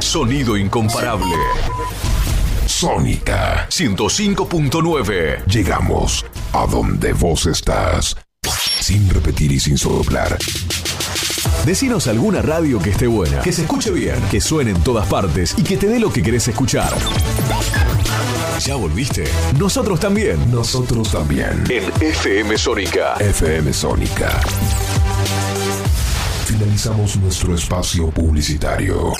Sonido incomparable. Sónica 105.9. Llegamos a donde vos estás. Sin repetir y sin soplar. Decinos alguna radio que esté buena, que se escuche bien, que suene en todas partes y que te dé lo que querés escuchar. ¿Ya volviste? Nosotros también. Nosotros también. En FM Sónica. FM Sónica. Finalizamos nuestro espacio publicitario.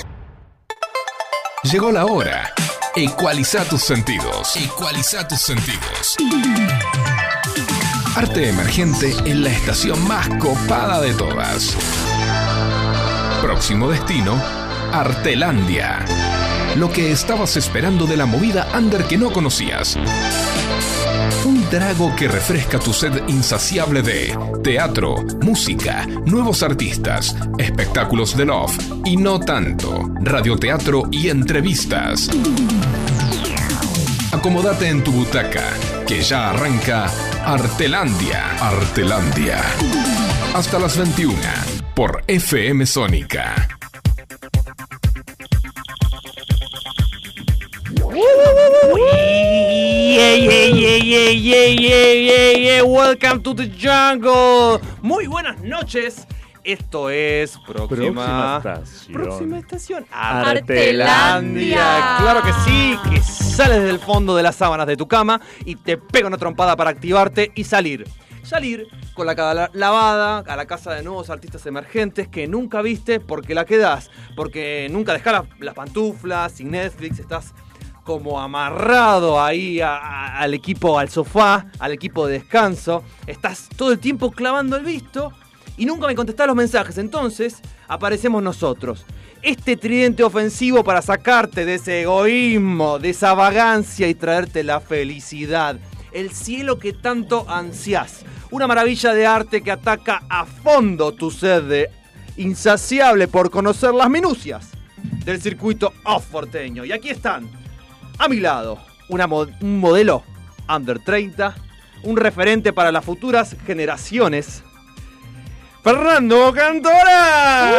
Llegó la hora. Ecualiza tus sentidos. Ecualiza tus sentidos. Arte emergente en la estación más copada de todas. Próximo destino, Artelandia. Lo que estabas esperando de la movida under que no conocías. Un trago que refresca tu sed insaciable de teatro, música, nuevos artistas, espectáculos de love y no tanto, radioteatro y entrevistas. Acomódate en tu butaca, que ya arranca Artelandia. Artelandia. Hasta las 21 por FM Sónica. Yeah, yeah, yeah, yeah, yeah. Welcome to the jungle. Muy buenas noches. Esto es próxima, Próxima estación. próxima estación Artelandia. Claro que sí, que sales del fondo de las sábanas de tu cama y te pega una trompada para activarte y salir. Salir con la cara lavada a la casa de nuevos artistas emergentes que nunca viste porque la quedás, porque nunca dejás las, las pantuflas, sin Netflix, estás como amarrado ahí al equipo, al sofá, al equipo de descanso. Estás todo el tiempo clavando el visto y nunca me contestás los mensajes. Entonces aparecemos nosotros. Este tridente ofensivo para sacarte de ese egoísmo, de esa vagancia y traerte la felicidad. El cielo que tanto ansias. Una maravilla de arte que ataca a fondo tu sed insaciable por conocer las minucias del circuito off-porteño. Y aquí están, a mi lado, una un modelo under 30, un referente para las futuras generaciones. Fernando Cantora.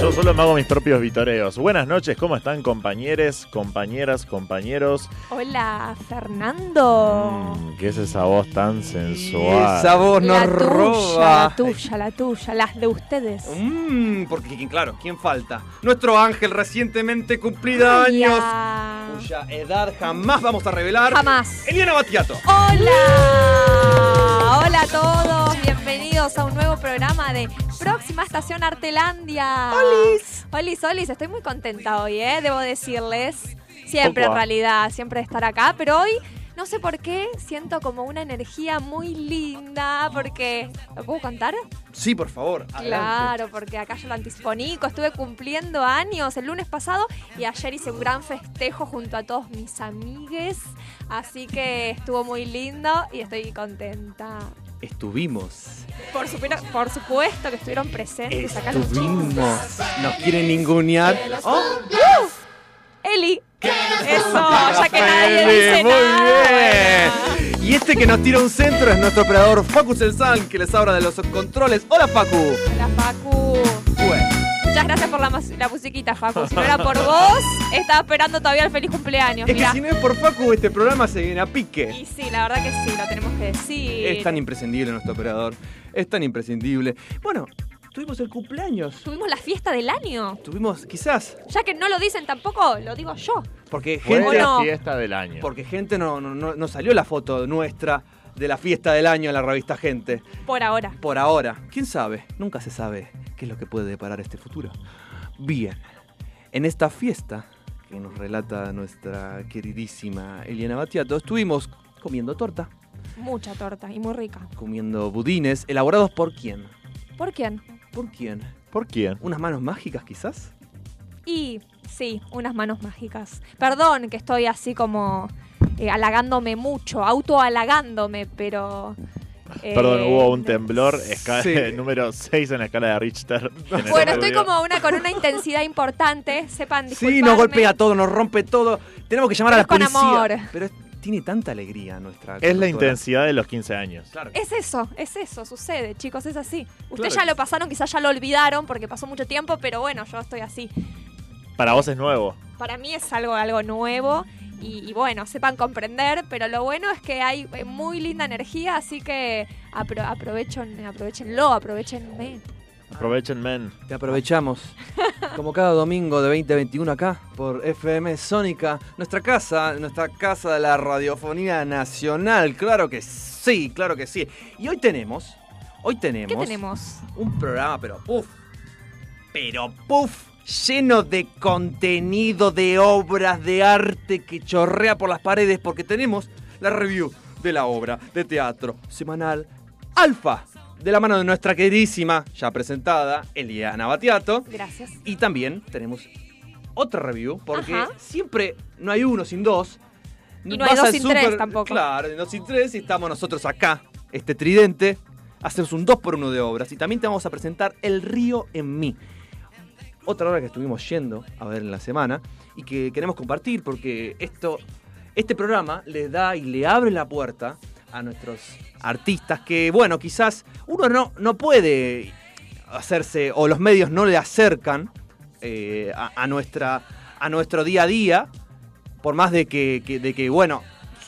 Yo solo me hago mis propios vitoreos. Buenas noches, ¿cómo están compañeros, compañeras, compañeros? Hola, Fernando. Mm, ¿Qué es esa voz tan sensual? Esa voz la nos tuya, roba. la tuya, la tuya, las de ustedes. Mm, porque ¿quién- claro, ¿quién falta? Nuestro ángel recientemente cumplido años, Ya. cuya edad jamás vamos a revelar. Jamás. Eliana Batiato. Hola, hola a todos, bienvenidos a un nuevo programa de Próxima Estación Artelandia. Olis. Olis, Olis, estoy muy contenta hoy, ¿eh? debo decirles. Siempre Opa. en realidad, siempre de estar acá, pero hoy no sé por qué siento como una energía muy linda, porque... ¿Lo puedo contar? Sí, por favor. adelante. Claro, porque acá yo lo anticipo estuve cumpliendo años el lunes pasado y ayer hice un gran festejo junto a todos mis amigues, así que estuvo muy lindo y estoy contenta. Estuvimos. Por, supuesto, por supuesto que estuvieron presentes acá los. Estuvimos. Nos quieren ningunear. Oh, Eli, eso, ya que nadie dice muy nada. bien. Y este que nos tira un centro es nuestro operador Facu Selsan, que les habla de los controles. Hola, Facu. Hola, Facu. Bueno, Muchas gracias por la, la musiquita, Facu. Si no era por vos, estaba esperando todavía el feliz cumpleaños. es que si no es por Facu, este programa se viene a pique. Y sí, la verdad que sí, lo tenemos que decir. Es tan imprescindible nuestro operador. Es tan imprescindible. Bueno, tuvimos el cumpleaños. Tuvimos la fiesta del año. Tuvimos, quizás, Ya que no lo dicen tampoco, lo digo yo. porque Fue gente, la no. fiesta del año. porque gente no, no, no- no salió la foto nuestra de la fiesta del año en la revista Gente. Por ahora. Por ahora, quién sabe, nunca se sabe qué es lo que puede deparar este futuro. Bien, en esta fiesta que nos relata nuestra queridísima Eliana Batiato, estuvimos comiendo torta, Mucha torta y muy rica. comiendo budines, elaborados por quién. ¿Por quién? ¿Por quién? ¿Por quién? ¿Unas manos mágicas quizás? Y sí, unas manos mágicas. Perdón que estoy así como eh, halagándome mucho, autohalagándome, pero... eh, Perdón, hubo un temblor, escala, Sí. número 6 en la escala de Richter. Bueno, estoy como una con una intensidad importante, sepan disculparme. Sí, nos golpea todo, nos rompe todo. Tenemos que llamar a la Pero con policía. amor. Pero es- tiene tanta alegría nuestra. Es la intensidad de los 15 años. Claro. Es eso, es eso, sucede, chicos, es así. Ustedes Claro. ya lo pasaron, quizás ya lo olvidaron porque pasó mucho tiempo, pero bueno, yo estoy así. Para vos es nuevo. Para mí es algo, algo nuevo y, y bueno, sepan comprender, pero lo bueno es que hay eh, muy linda energía, así que apro aprovechen, aprovechenlo, aprovechenme. Aprovechen, men. Te aprovechamos. Como cada domingo de 2021 acá por FM Sónica, nuestra casa, nuestra casa de la radiofonía nacional. Claro que sí, claro que sí. Y hoy tenemos, hoy tenemos, ¿Qué tenemos? un programa, pero puff, pero puff, lleno de contenido, de obras, de arte que chorrea por las paredes, porque tenemos la review de la obra de teatro semanal Alfa, de la mano de nuestra queridísima, ya presentada, Eliana Batiato. Gracias. Y también tenemos otra review, porque Ajá. siempre no hay uno sin dos. Y no hay dos sin tres súper- tampoco. Claro, dos sin tres y estamos nosotros acá, este tridente. Hacemos un 2 por 1 de obras y también te vamos a presentar El río en mí. Otra obra que estuvimos yendo a ver en la semana y que queremos compartir porque esto, este programa le da y le abre la puerta a nuestros artistas que, bueno, quizás uno no, no puede hacerse o los medios no le acercan eh, a, a nuestra, a nuestro día a día, por más de que, que- de que, bueno,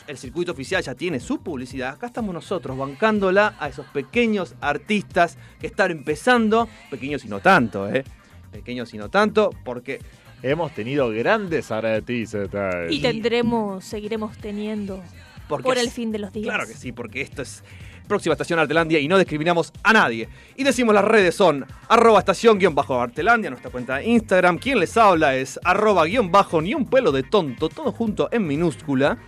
el circuito oficial ya tiene su publicidad, acá estamos nosotros bancándola a esos pequeños artistas que están empezando, pequeños y no tanto, ¿eh? Pequeños y no tanto, porque Hemos tenido grandes artistas. Y tendremos, seguiremos teniendo porque por el fin de los días. Claro que sí, porque esto es próxima estación Artelandia y no discriminamos a nadie. Y decimos las redes son arroba estación guion bajo Artelandia, nuestra cuenta de Instagram. Quien les habla es arroba guion bajo ni un pelo de tonto, todo junto en minúscula.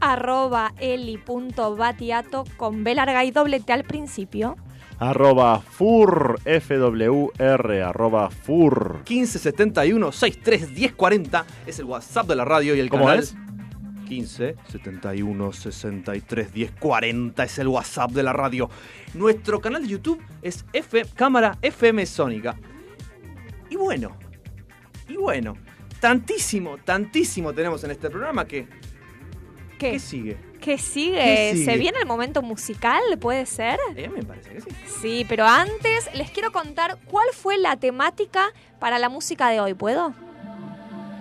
Arroba eli.batiato con B larga y doble T al principio. Arroba fur, FWR, arroba fur. 1571 63 1040 es el WhatsApp de la radio y el ¿Cómo canal. es? 15 71 63 1040 es el WhatsApp de la radio. Nuestro canal de YouTube es F Cámara FM Sónica. Y bueno, y bueno, tantísimo, tantísimo tenemos en este programa que ¿Qué? ¿qué sigue? ¿Qué sigue? ¿Qué sigue? ¿Se viene el momento musical? ¿Puede ser? Eh, me parece que sí. Sí, pero antes les quiero contar cuál fue la temática para la música de hoy. ¿Puedo?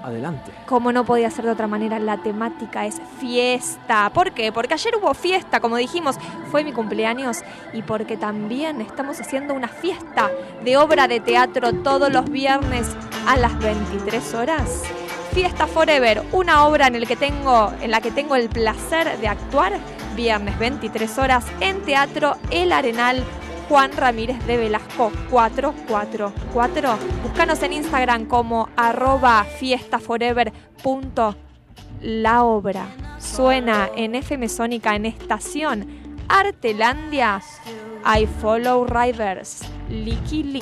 Adelante. Como no podía ser de otra manera, la temática es fiesta. ¿Por qué? Porque ayer hubo fiesta, como dijimos, fue mi cumpleaños y porque también estamos haciendo una fiesta de obra de teatro todos los viernes a las 23 horas. Fiesta Forever, una obra en, en la que tengo el placer de actuar, viernes 23 horas en Teatro El Arenal Juan Ramírez de Velasco 444. Búscanos en Instagram como arroba fiestaforever.la obra. Suena en FM Sónica en estación Artelandia. I follow riders. Licky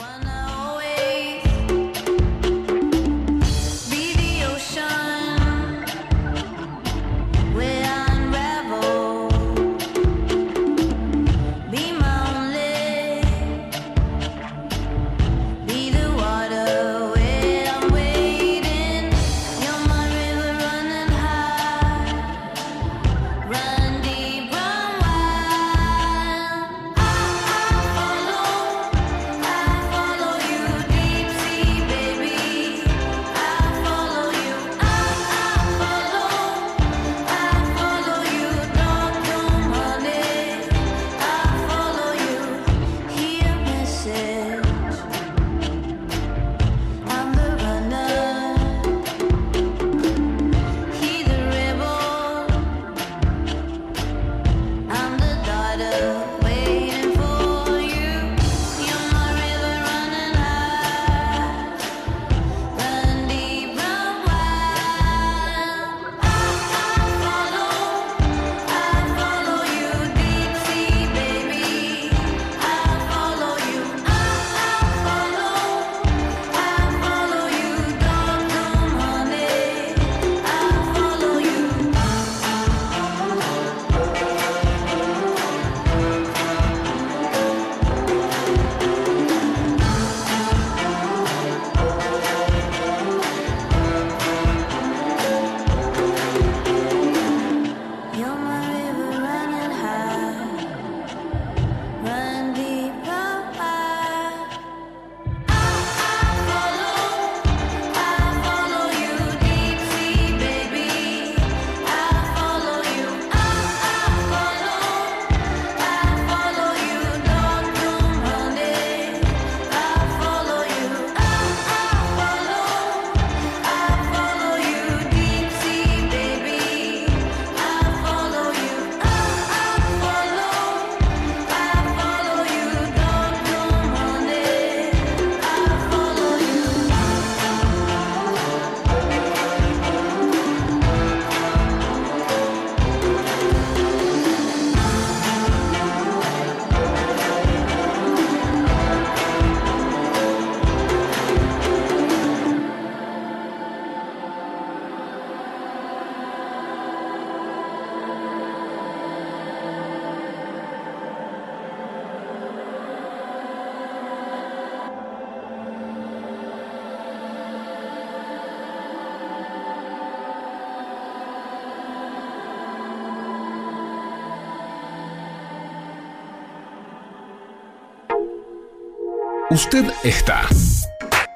Usted está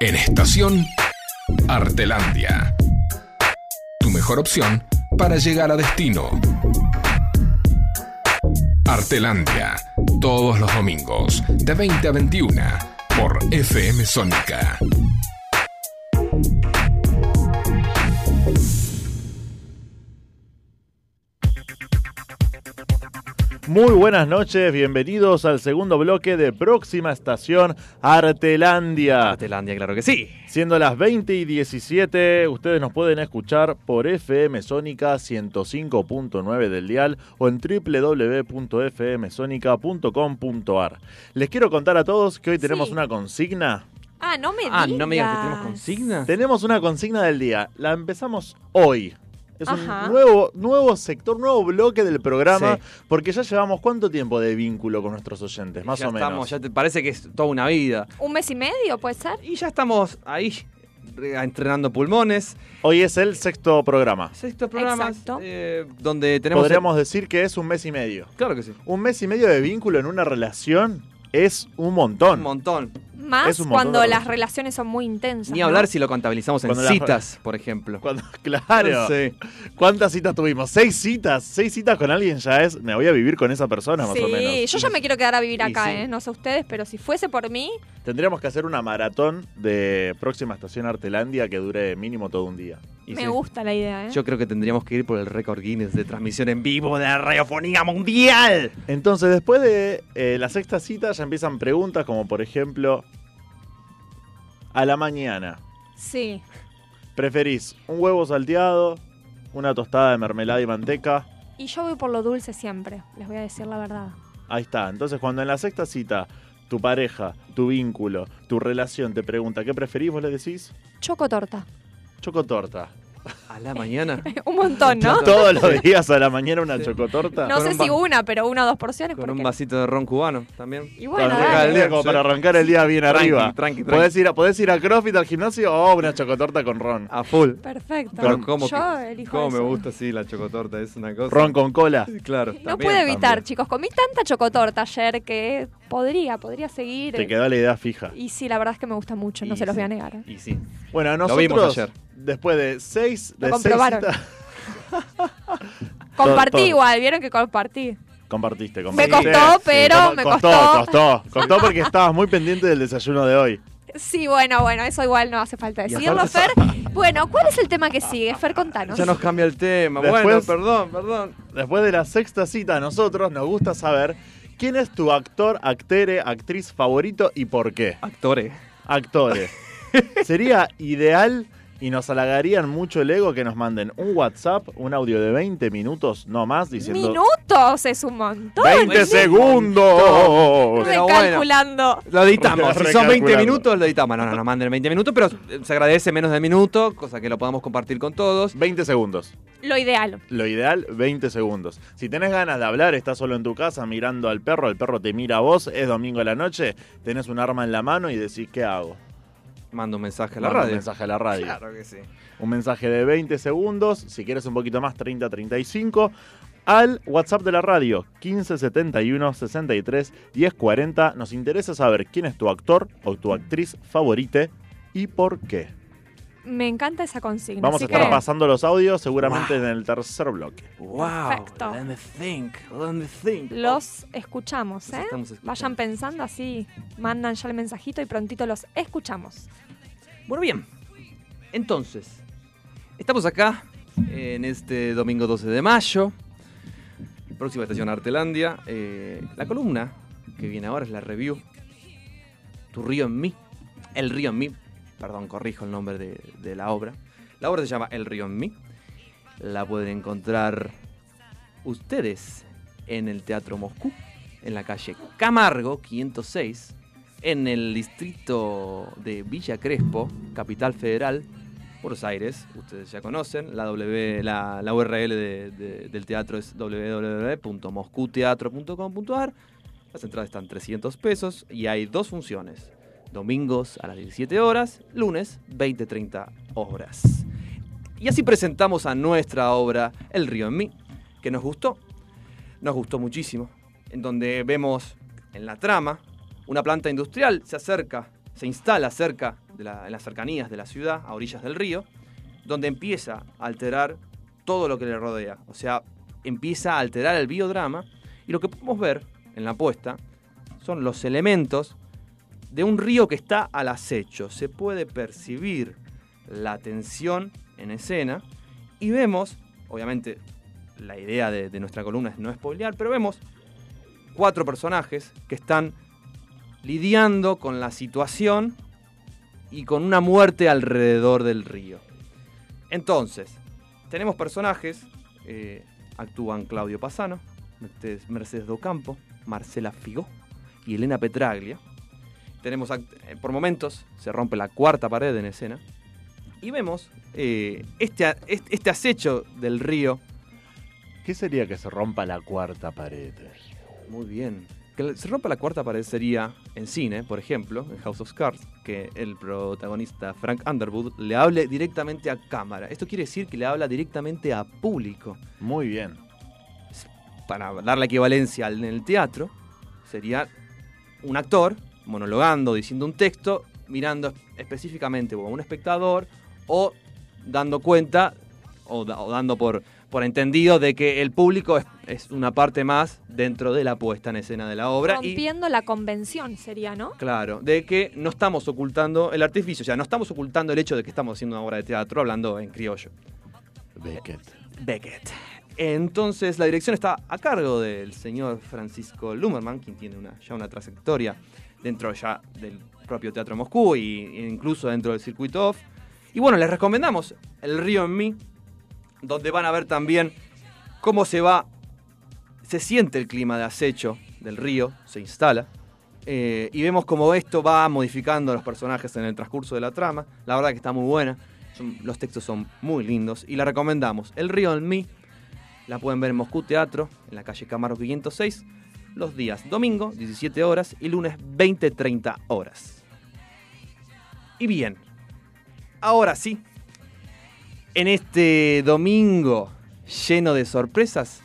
en estación Artelandia. Tu mejor opción para llegar a destino. Artelandia, todos los domingos, de 20 a 21, por FM Sónica. Muy buenas noches, bienvenidos al segundo bloque de Próxima Estación Artelandia. Artelandia, claro que sí. Siendo las 20 y 17, ustedes nos pueden escuchar por FM Sónica 105.9 del dial o en www.fmsonica.com.ar. Les quiero contar a todos que hoy tenemos Sí. una consigna. Ah, no me Ah, digas. no me digas que tenemos consigna. Tenemos una consigna del día. La empezamos hoy. Es Ajá. un nuevo, nuevo sector, nuevo bloque del programa, Sí. porque ya llevamos cuánto tiempo de vínculo con nuestros oyentes, más ya o menos. estamos, ya te parece que es toda una vida. ¿Un mes y medio puede ser? Y ya estamos ahí re- entrenando pulmones. Hoy es el sexto programa. Sexto programa Exacto. eh, donde tenemos... Podríamos decir que es un mes y medio. Claro que sí. Un mes y medio de vínculo en una relación es un montón. Un montón. Más cuando las relaciones son muy intensas. Ni ¿no? hablar si lo contabilizamos en Cuando citas, por ejemplo. Cuando- claro. Sí. ¿Cuántas citas tuvimos? Seis citas. Seis citas con alguien ya es. Me voy a vivir con esa persona, más Sí, o menos. yo ya me quiero quedar a vivir Y acá, sí. ¿eh? No sé ustedes, pero si fuese por mí, Tendríamos que hacer una maratón de próxima estación Artelandia que dure mínimo todo un día. Y me sí. gusta la idea, ¿eh? Yo creo que tendríamos que ir por el récord Guinness de transmisión en vivo de la radiofonía mundial. Entonces, después de eh, la sexta cita, ya empiezan preguntas como, por ejemplo, a la mañana. Sí. ¿Preferís un huevo salteado, una tostada de mermelada y manteca? Y yo voy por lo dulce siempre, les voy a decir la verdad. Ahí está. Entonces, cuando en la sexta cita tu pareja, tu vínculo, tu relación te pregunta qué preferís, vos le decís Choco torta. chocotorta. A la mañana. Un montón, ¿no? Todos los días a la mañana una Sí. chocotorta. No Con sé un si una, pero una o dos porciones. Con un vasito de ron cubano también. Y bueno, Para arrancar el día, como Sí. para arrancar el día bien Tranqui, arriba. tranqui, tranqui. Podés ir, a, podés ir a CrossFit al gimnasio o una chocotorta con ron. A full. Perfecto. Cómo, yo que- elijo cómo me gusta, sí, la chocotorta. Es una cosa. Ron con cola. Sí, Claro. No también, pude evitar, también. chicos. Comí tanta chocotorta ayer que podría, podría seguir. Te quedó la idea fija. Y sí, la verdad es que me gusta mucho, no Y se los voy a negar. ¿eh? Y sí. Bueno, Lo nosotros, vimos ayer. Después de seis, Lo de comprobaron. Compartí todo. igual, vieron que compartí. Compartiste, Me compartiste. costó, pero me costó. costó. Costó, costó porque estabas muy pendiente del desayuno de hoy. Sí, bueno, bueno, eso igual no hace falta decirlo, Fer. Bueno, ¿cuál es el tema que sigue? Fer, contanos. Ya nos cambia el tema. Después- Bueno, perdón, perdón. Después de la sexta cita, a nosotros nos gusta saber quién es tu actor, actere, actriz favorito y por qué. Actores. Actores. Sería ideal y nos halagarían mucho el ego que nos manden un WhatsApp, un audio de 20 minutos, no más, diciendo... Minutos es un montón. ¡20 segundos! Pero bueno. Recalculando. Lo editamos. Si son 20 Recalculando. minutos, lo editamos. No, no, no manden 20 minutos, pero eh, se agradece menos de minuto, cosa que lo podamos compartir con todos. 20 segundos. Lo ideal. Lo ideal, 20 segundos. Si tenés ganas de hablar, estás solo en tu casa mirando al perro, el perro te mira a vos, es domingo a la noche, tenés un arma en la mano y decís, ¿qué hago? Mando un mensaje a la Manda un radio. mensaje a la radio. Claro que sí. Un mensaje de 20 segundos, si quieres un poquito más, 30, 35, al WhatsApp de la radio, 1571 63 1040. Nos interesa saber quién es tu actor o tu actriz favorita y por qué. Me encanta esa consigna. Vamos a estar que pasando los audios seguramente Wow. en el tercer bloque. Wow. Perfecto. Let me think. Let me think. los escuchamos, Los ¿eh? escuchando. Vayan pensando así, mandan ya el mensajito y prontito los escuchamos. Bueno, bien. Entonces, estamos acá en este domingo 12 de mayo. Próxima estación Artelandia. Eh, la columna que viene ahora es la review. Tu río en mí. El río en mí. Perdón, corrijo el nombre de, de la obra. La obra se llama El río en mí. La pueden encontrar ustedes en el Teatro Moscú, en la calle Camargo 506, en el distrito de Villa Crespo, capital federal, Buenos Aires. Ustedes ya conocen. La, w, la, la URL de- de- del teatro es www.moscuteatro.com.ar. Las entradas están 300 pesos y hay dos funciones. Domingos a las 17 horas, lunes 20-30 horas. Y así presentamos a nuestra obra El río en mí, que nos gustó. Nos gustó muchísimo. En donde vemos en la trama una planta industrial se acerca, se instala cerca, de en las cercanías de la ciudad, a orillas del río, donde empieza a alterar todo lo que le rodea. O sea, empieza a alterar el biodrama y lo que podemos ver en la puesta son los elementos de un río que está al acecho. Se puede percibir la tensión en escena y vemos, obviamente la idea de, de nuestra columna es no spoilear, pero vemos cuatro personajes que están lidiando con la situación y con una muerte alrededor del río. Entonces, tenemos personajes, eh, actúan Claudio Pasano, Mercedes- Docampo, Marcela Figó y Elena Petraglia. Tenemos, eh, por momentos, se rompe la cuarta pared en escena. Y vemos eh, este, este acecho del río. ¿Qué sería que se rompa la cuarta pared? Muy bien. Que se rompa la cuarta pared sería en cine, por ejemplo, en House of Cards, que el protagonista Frank Underwood le hable directamente a cámara. Esto quiere decir que le habla directamente a público. Muy bien. Para dar la equivalencia al- en el teatro, sería un actor monologando, diciendo un texto, mirando específicamente o a un espectador o dando cuenta o, da- o dando por, por entendido de que el público es, es una parte más dentro de la puesta en escena de la obra. y Rompiendo la convención sería, ¿no? Claro, de que no estamos ocultando el artificio, o sea, no estamos ocultando el hecho de que estamos haciendo una obra de teatro hablando en criollo. Beckett. Beckett. Entonces, la dirección está a cargo del señor Francisco Lumerman, quien tiene una, ya una trayectoria dentro ya del propio Teatro Moscú y, e incluso dentro del circuito off. Y bueno, les recomendamos El Río en mí, donde van a ver también cómo se va, se siente el clima de acecho del río, se instala. eh, y vemos cómo esto va modificando a los personajes en el transcurso de la trama. La verdad que está muy buena. Los textos son muy lindos y la recomendamos. El río en mí la pueden ver en Moscú Teatro, en la calle Camargo 506, los días domingo, 17 horas, y lunes, 20-30 horas. Y bien, ahora sí, en este domingo lleno de sorpresas,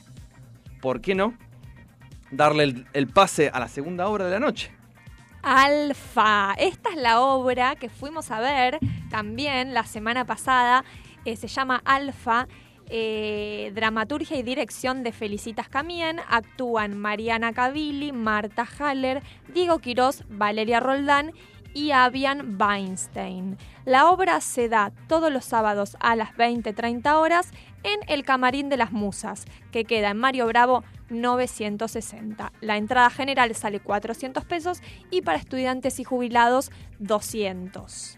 ¿por qué no? Darle el, pase a la segunda obra de la noche. Alfa. Esta es la obra que fuimos a ver también la semana pasada. Eh, se llama Alfa. eh, dramaturgia y dirección de Felicitas Camien. Actúan Mariana Cavilli, Marta Haller, Diego Quirós, Valeria Roldán y Avian Weinstein. La obra se da todos los sábados a las 20-30 horas en el Camarín de las Musas, que queda en Mario Bravo 960. La entrada general sale 400 pesos y para estudiantes y jubilados 200.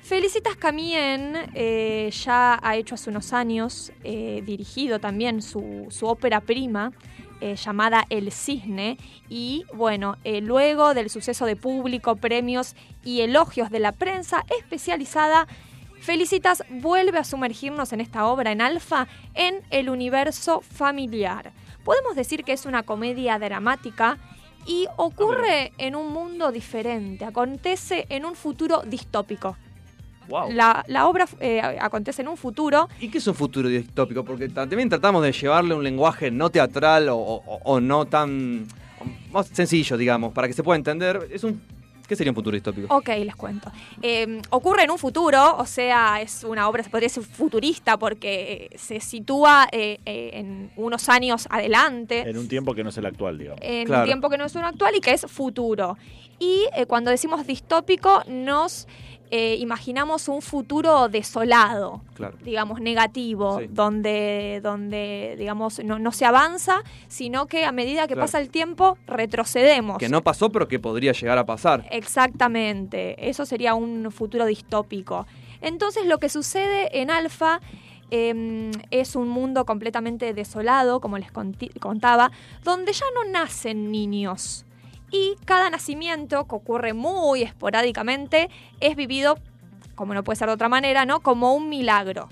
Felicitas Camien eh, ya ha hecho hace unos años, eh, dirigido también su, su ópera prima eh, llamada El Cisne y bueno, eh, luego del suceso de público, premios y elogios de la prensa especializada, Felicitas vuelve a sumergirnos en esta obra en alfa en el universo familiar. Podemos decir que es una comedia dramática y ocurre en un mundo diferente, acontece en un futuro distópico. Wow. La, la obra eh, acontece en un futuro ¿Y qué es un futuro distópico? Porque ta- también tratamos de llevarle un lenguaje no teatral o, o- o no tan más sencillo, digamos, para que se pueda entender. Es un, ¿Qué sería un futuro distópico? Ok, les cuento. Eh, ocurre en un futuro, o sea, es una obra, se podría decir futurista, porque eh, se sitúa eh, eh, en unos años adelante, En un tiempo que no es el actual, digamos. en Claro. un tiempo que no es uno actual y que es futuro. Y eh, cuando decimos distópico, nos eh, imaginamos un futuro desolado Claro. digamos, negativo, Sí. donde, donde digamos, no, no se avanza, sino que a medida que Claro. pasa el tiempo, retrocedemos. Que no pasó, pero que podría llegar a pasar. Exactamente, eso sería un futuro distópico. Entonces lo que sucede en Alfa eh, es un mundo completamente desolado, como les contaba, donde ya no nacen niños. Y cada nacimiento, que ocurre muy esporádicamente, es vivido, como no puede ser de otra manera, ¿no? como un milagro.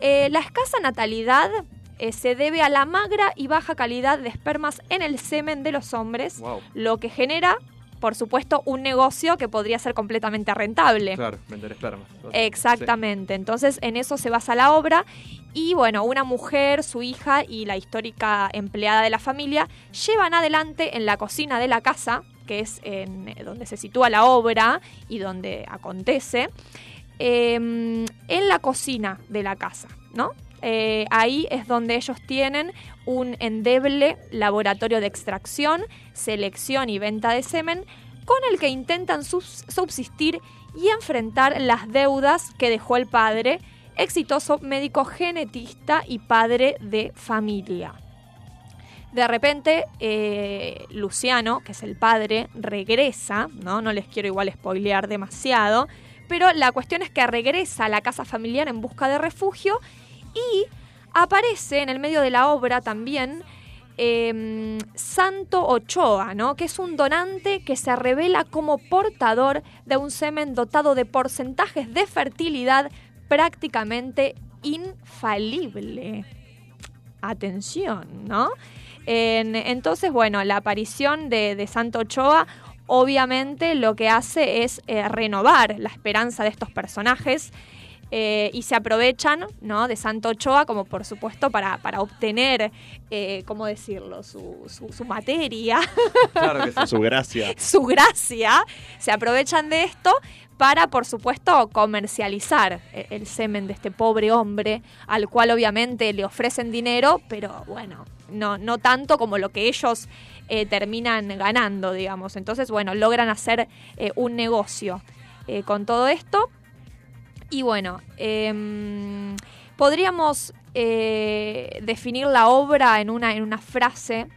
Eh, la escasa natalidad eh, se debe a la magra y baja calidad de espermas en el semen de los hombres, Wow. lo que genera, por supuesto, un negocio que podría ser completamente rentable. Claro, vender esperma. Exactamente, entonces en eso se basa la obra y bueno, una mujer, su hija y la histórica empleada de la familia llevan adelante en la cocina de la casa, que es en, eh, donde se sitúa la obra y donde acontece, eh, en la cocina de la casa, ¿no? Eh, ahí es donde ellos tienen un endeble laboratorio de extracción, selección y venta de semen, con el que intentan subsistir y enfrentar las deudas que dejó el padre, exitoso médico genetista y padre de familia. De repente, eh, Luciano, que es el padre, regresa, ¿no? No les quiero igual spoilear demasiado, pero la cuestión es que regresa a la casa familiar en busca de refugio y aparece en el medio de la obra también eh, Santo Ochoa, ¿no? que es un donante que se revela como portador de un semen dotado de porcentajes de fertilidad prácticamente infalible. Atención, ¿no? En- entonces, bueno, la aparición de, de Santo Ochoa obviamente lo que hace es eh, renovar la esperanza de estos personajes eh, y se aprovechan ¿no? de Santo Ochoa como por supuesto para, para obtener, eh, ¿cómo decirlo?, su, su- su materia, Claro que sí. Su gracia. su gracia, se aprovechan de esto para, por supuesto, comercializar eh, el semen de este pobre hombre, al cual obviamente le ofrecen dinero, pero bueno, no, no tanto como lo que ellos eh, terminan ganando, digamos. Entonces, bueno, logran hacer eh, un negocio eh, con todo esto. Y bueno, em, podríamos eh, definir la obra en una, en una frase,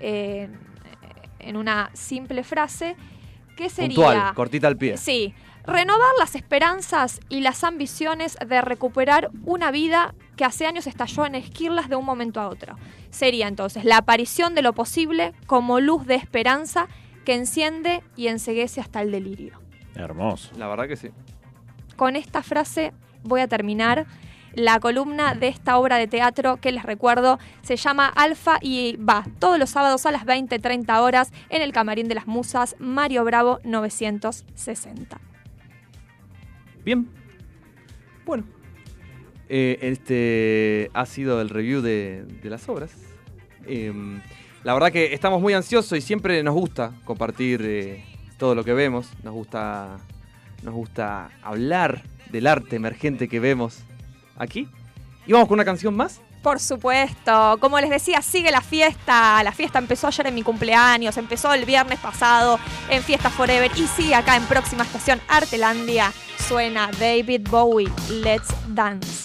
eh, en una simple frase, que sería... Puntual, cortita al pie. Sí, renovar las esperanzas y las ambiciones de recuperar una vida que hace años estalló en esquirlas de un momento a otro. Sería entonces la aparición de lo posible como luz de esperanza que enciende y enseguece hasta el delirio. Hermoso. La verdad que sí. Con esta frase voy a terminar la columna de esta obra de teatro que les recuerdo se llama Alfa y va todos los sábados a las 20-30 horas en el Camarín de las Musas Mario Bravo 960. Bien. Bueno. Eh, este ha sido el review de, las obras. Em, la verdad que estamos muy ansiosos y siempre nos gusta compartir eh, todo lo que vemos. Nos gusta, nos gusta hablar del arte emergente que vemos aquí. Y vamos con una canción más. Por supuesto, como les decía, sigue la fiesta. La fiesta empezó ayer en mi cumpleaños, empezó el viernes pasado en Fiesta Forever y sigue acá en próxima estación Artelandia. Suena David Bowie, Let's Dance.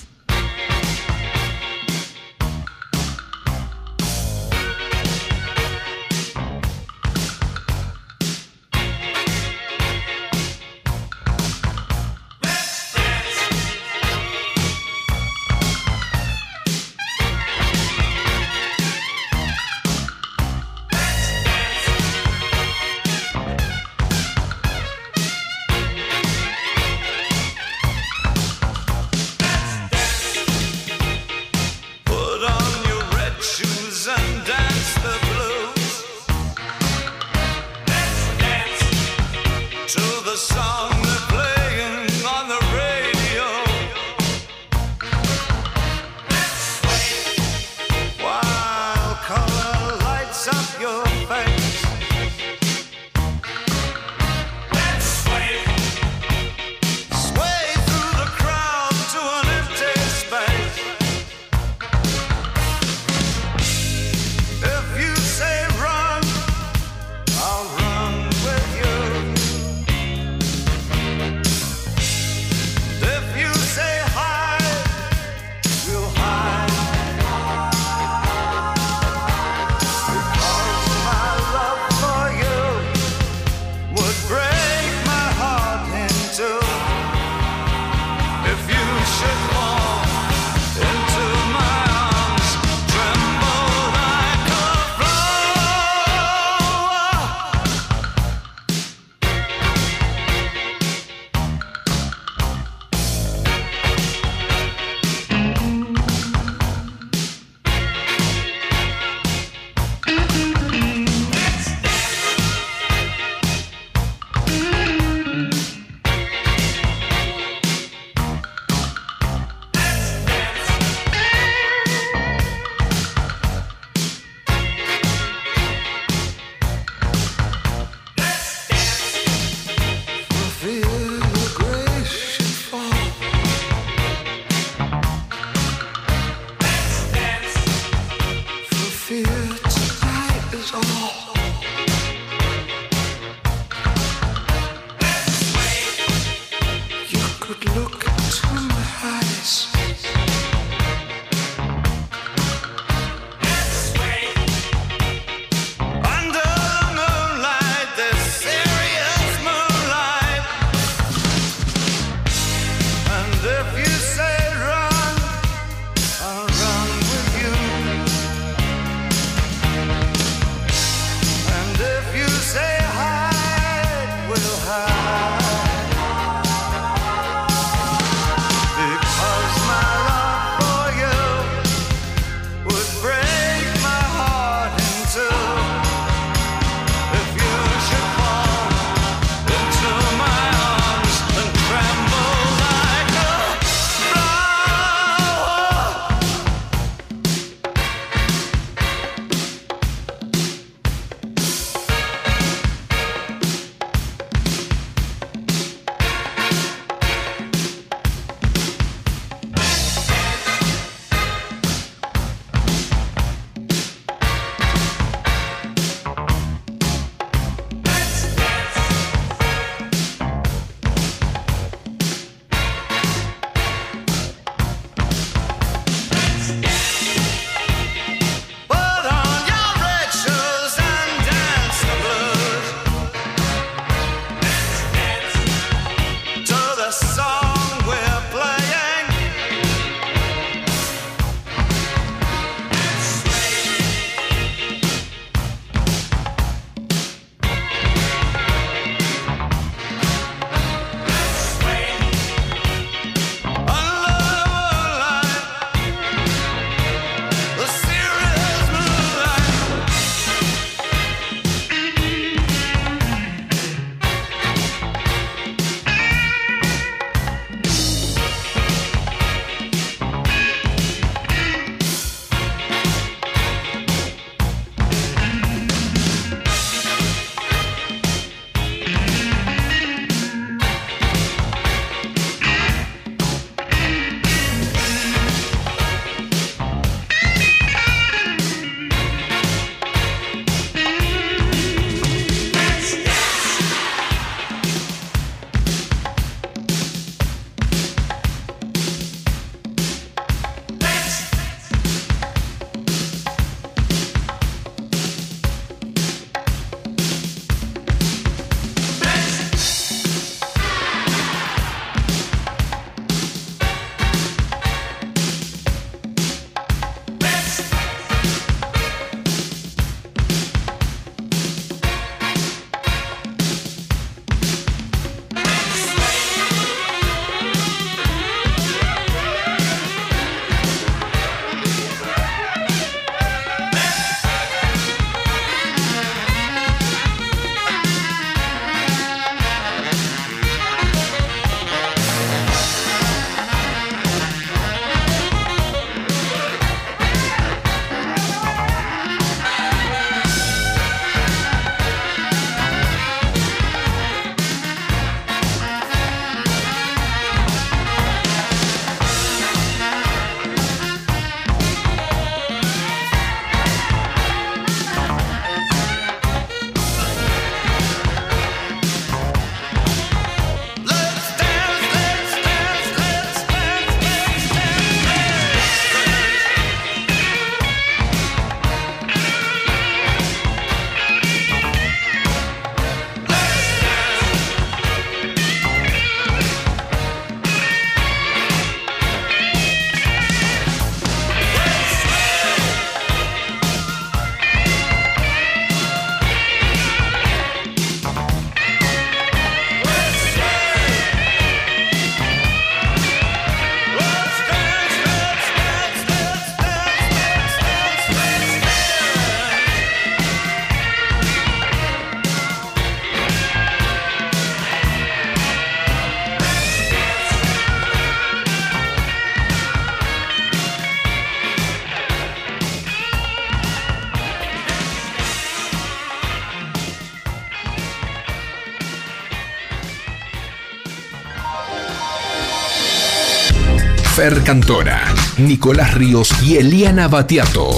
Fer Cantora, Nicolás Ríos y Eliana Batiato.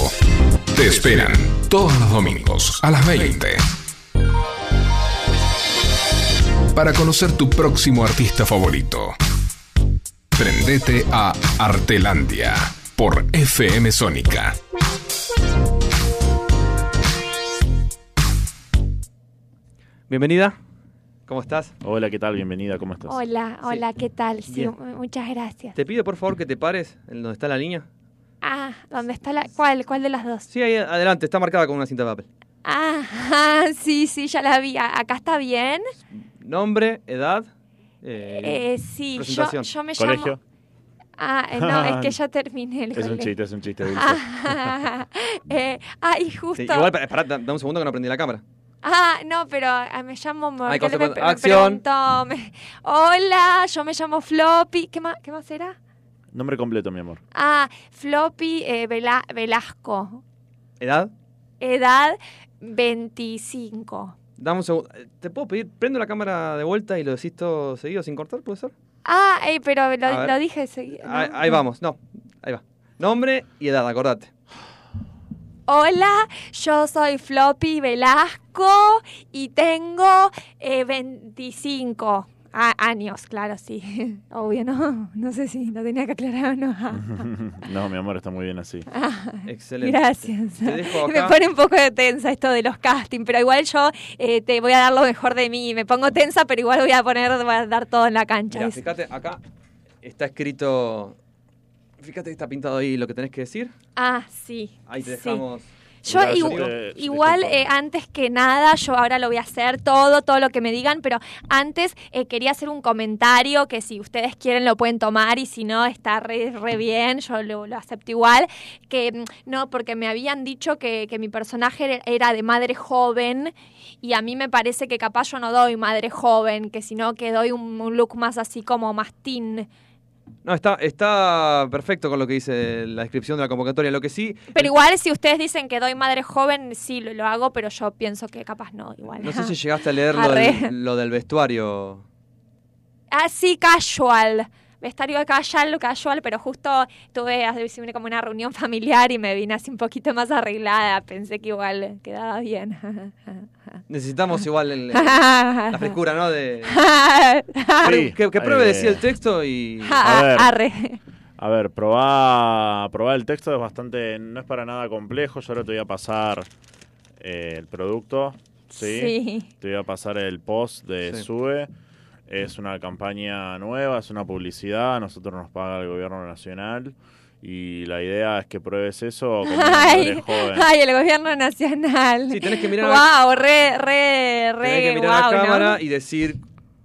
Te esperan todos los domingos a las 20 para conocer tu próximo artista favorito. Prendete a Artelandia por FM Sónica. Bienvenida. ¿Cómo estás? Hola, ¿qué tal? Bienvenida, ¿cómo estás? Hola, hola, ¿qué tal? Sí, Bien. muchas gracias. Te pido por favor que te pares en donde está la línea. Ah, ¿dónde está la...? ¿Cuál? ¿Cuál de las dos? Sí, ahí adelante, está marcada con una cinta de papel. Ah, ah, sí, sí, ya la vi. ¿Acá está bien? Nombre, edad. eh, Eh, sí, yo, me ¿Colegio? llamo... Ah, eh, no, es que ya terminé el Es un colegio. chiste, es un chiste, Vilsa. Ah, eh, ay, justo. sí, igual, pará, pará, da da un segundo que no prendí la cámara. Ah, no, pero ah, me llamo... Ay, porque cosa- me, cosa- me acción. preguntó, me- Hola, yo me llamo Floppy. ¿Qué más, qué más era? Nombre completo, mi amor. Ah, Floppy eh, Vela- Velasco. ¿Edad? Edad 25. Dame un segundo. Eh, ¿Te puedo pedir? Prendo la cámara de vuelta y lo decís todo seguido sin cortar, ¿puede ser? Ah, eh, pero lo, dije seguido. ¿no? Ahí, ahí vamos, no. Ahí va. Nombre y edad, acordate. Hola, yo soy Floppy Velasco y tengo eh, 25 a- años, claro, sí. Obvio, ¿no? No sé si lo tenía que aclarar o no. no, mi amor, está muy bien así. Ah, Excelente. Gracias. Me pone un poco de tensa esto de los castings, pero igual yo eh, te voy a dar lo mejor de mí. Me pongo tensa, pero igual voy a poner, voy a dar todo en la cancha. Mira, fíjate, acá está escrito. Fíjate que está pintado ahí lo que tenés que decir. Ah, sí. Ahí te sí. dejamos. Yo te- igual, eh, antes que nada, yo ahora lo voy a hacer todo, todo lo que me digan, pero antes eh, quería hacer un comentario que si ustedes quieren lo pueden tomar y si no, está re, re bien, yo lo, lo acepto igual, que mm, no, porque me habían dicho que, que mi personaje era- de madre joven y a mí me parece que capaz yo no doy madre joven, que sino que doy un, un look más así como más teen. No, está, está perfecto con lo que dice la descripción de la convocatoria. Lo que sí. Pero igual si ustedes dicen que doy madre joven, sí lo, lo hago, pero yo pienso que capaz no, igual. No sé si llegaste a leer lo del, lo del vestuario. Así casual. Vestuario casual, casual, pero justo tuve como una reunión familiar y me vine así un poquito más arreglada. Pensé que igual quedaba bien. Necesitamos igual el- la frescura, ¿no? De, Sí, que, que pruebe eh, decir el texto y. A ver. Arre. A ver, probá, probá el texto, es bastante, no es para nada complejo. Yo ahora te voy a pasar eh, el producto, ¿sí? Sí. Te voy a pasar el post de Sí. SUBE. Es una campaña nueva, es una publicidad, a nosotros nos paga el gobierno nacional y la idea es que pruebes eso como Ay, joven. ay, el gobierno nacional. Sí, tenés que mirar a- Wow, re, re, re. Tenés que mirar la ¿no? cámara y decir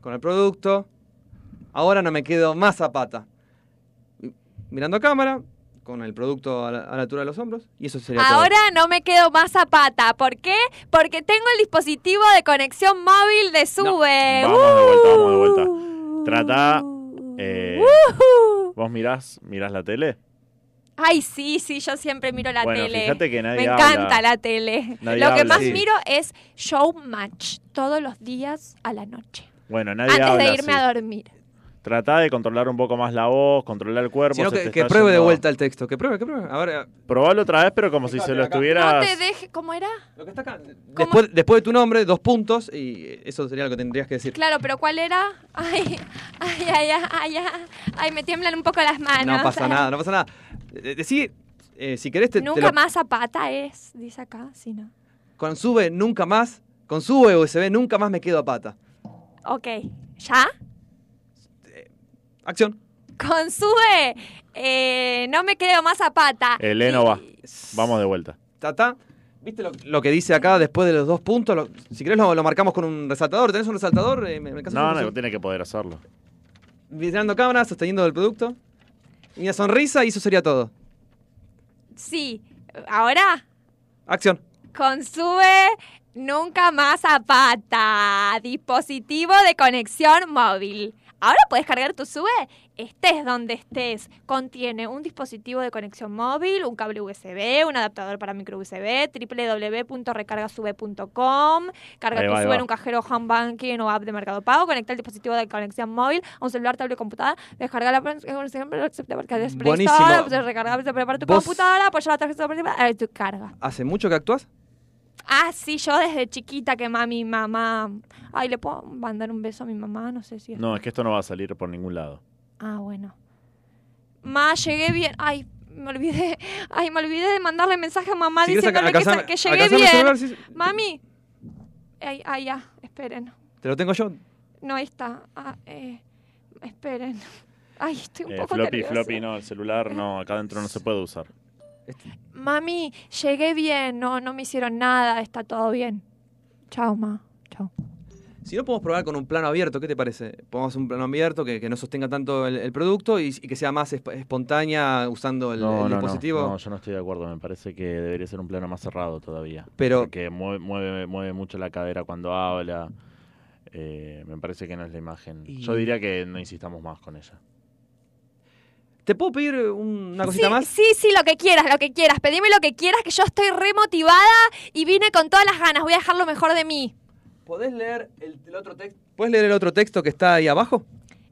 con el producto. Ahora no me quedo más a pata. Y- Mirando a cámara, con el producto a la, a la altura de los hombros. Y eso sería todo. Ahora no me quedo más a pata. ¿Por qué? Porque tengo el dispositivo de conexión móvil de Sube. Vamos de vuelta, vamos de vuelta. Uh. Trata, eh, Ujú. ¿Vos mirás, mirás la tele? Ay, sí, sí, yo siempre miro la Bueno, tele. fíjate que nadie Me encanta la tele. Nadie Lo que habla. más Sí. miro es Showmatch todos los días a la noche. Bueno, nadie Antes habla de irme a dormir. Tratá de controlar un poco más la voz, controlar el cuerpo. Sino se que, te que está pruebe de vuelta el texto. Que pruebe, que pruebe. A ver, eh, Probalo otra vez, pero como si se lo acá. estuvieras... No te dejes. ¿Cómo era? lo que está acá. Después, después de tu nombre, dos puntos. Y eso sería lo que tendrías que decir. Claro, pero ¿cuál era? Ay, ay, ay, ay, ay, ay, ay, me tiemblan un poco las manos. No pasa nada, no pasa nada. Eh, Decí, eh, si querés, te, te Nunca lo- más a pata es, dice acá, si no. con sube nunca más. Con sube USB nunca más me quedo a pata. Ok, ¿ya? Acción. Con sube, eh, no me quedo más a pata. Eleno Y- va. Vamos de vuelta. Tata. ¿Viste lo, lo que dice acá después de los dos puntos? Lo- si querés lo, lo marcamos con un resaltador. ¿Tenés un resaltador? Eh, me, me alcanza No, no, tiene que poder hacerlo. Mirando cámara, sosteniendo el producto. Y una sonrisa y eso sería todo. Sí, ahora, Acción. con sube, nunca más a pata. Dispositivo de conexión móvil. Ahora puedes cargar tu sube, estés donde estés. Contiene un dispositivo de conexión móvil, un cable USB, un adaptador para micro USB, www.recargasube.com. Carga tu va. en un cajero home banking o app de Mercado Pago. Conecta el dispositivo de conexión móvil a un celular, tablet o computadora. Descarga la Buenísimo. Recarga, prepara tu computadora, apoya la tarjeta tu carga. ¿Hace mucho que actúas? Ah, sí, yo desde chiquita que mami, mamá. Ay, ¿le puedo mandar un beso a mi mamá? No sé si. es- No, es que esto no va a salir por ningún lado. Ah, bueno. Ma, llegué bien. Ay, me olvidé. Ay, me olvidé de mandarle mensaje a mamá Si diciéndole que, llegué bien. celular, sí, sí. Mami. Ay, ay, ya, esperen. Te lo tengo yo. No, ahí está. Ah, eh, esperen. Ay, estoy un Eh, poco floppy, nerviosa. floppy, no, el celular no, acá adentro no se puede usar. Mami, llegué bien. No, no me hicieron nada. Está todo bien. Chao, ma. Chao. Si no, podemos probar con un plano abierto, ¿qué te parece? Podemos hacer un plano abierto que, que no sostenga tanto el, el producto y, y que sea más esp- espontánea usando el, no, el no, dispositivo. No, no, yo no estoy de acuerdo. Me parece que debería ser un plano más cerrado todavía. Pero- Porque mueve, mueve, mueve mucho la cadera cuando habla. Eh, me parece que no es la imagen. Y- Yo diría que no insistamos más con ella. ¿Te puedo pedir un- una cosita sí, más? Sí, sí, lo que quieras, lo que quieras. Pedime lo que quieras, que yo estoy remotivada y vine con todas las ganas. Voy a dejar lo mejor de mí. ¿Podés leer el, el otro texto? ¿Puedes leer el otro texto que está ahí abajo?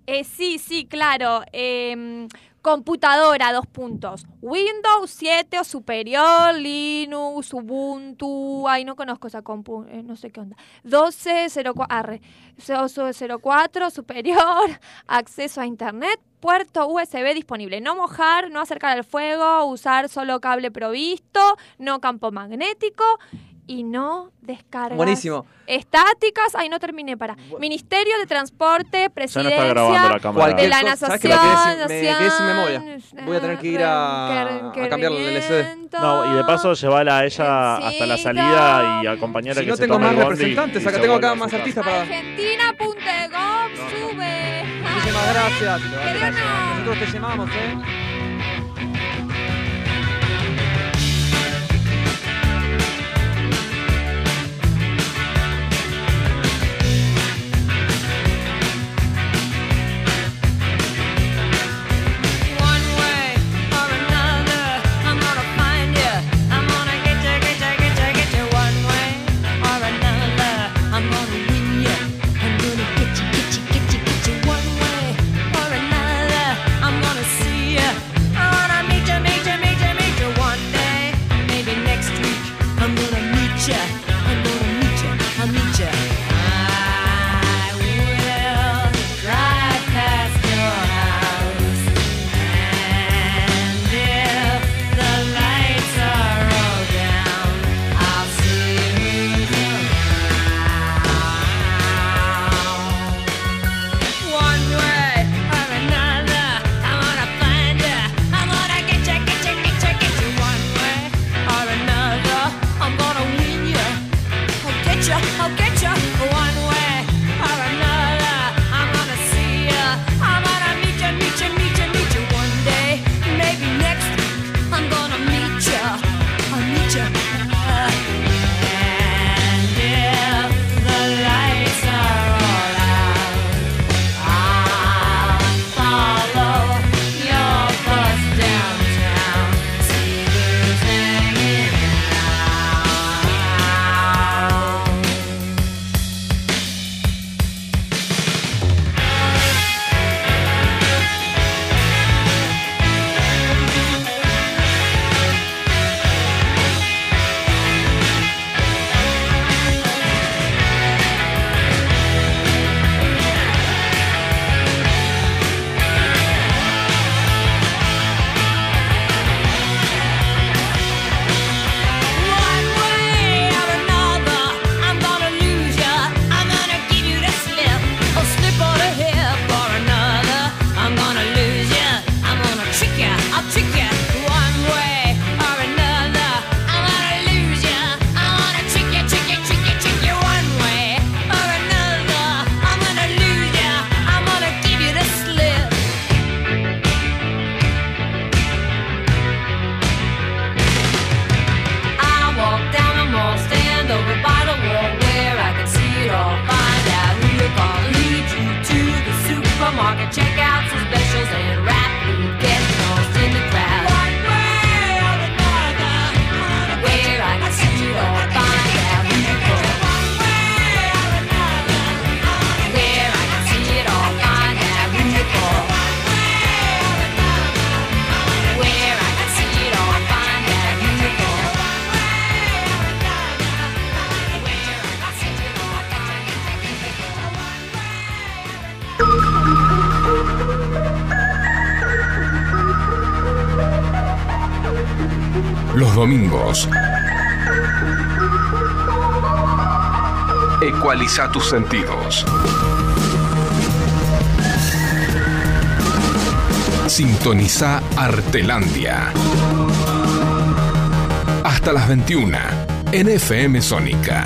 Eh, sí, sí, claro. Em, computadora, dos puntos. Windows 7 o superior, Linux, Ubuntu. Ay, no conozco esa compu, eh, no sé qué onda. 1204, arre. 04 superior, acceso a internet, puerto USB disponible. No mojar, no acercar al fuego, usar solo cable provisto, no campo magnético y no descargas Buenísimo. estáticas. Ay, no terminé para. Ministerio de Transporte, Ya no Presidencia está grabando la cámara. de la cosa- ¿sabes que nación, me quedé sin- me quedé sin memoria. Voy a tener que ir a- a cambiarle el LCD. No, y de paso llevarla a ella hasta la salida y acompañarla Si que no se tengo más representantes, y acá tengo acá más artistas para... Argentina.gov sube. Muchísimas gracias. Nosotros te llamamos, ¿eh? Utiliza tus sentidos. Sintoniza Artelandia. Hasta las 21 en FM Sónica.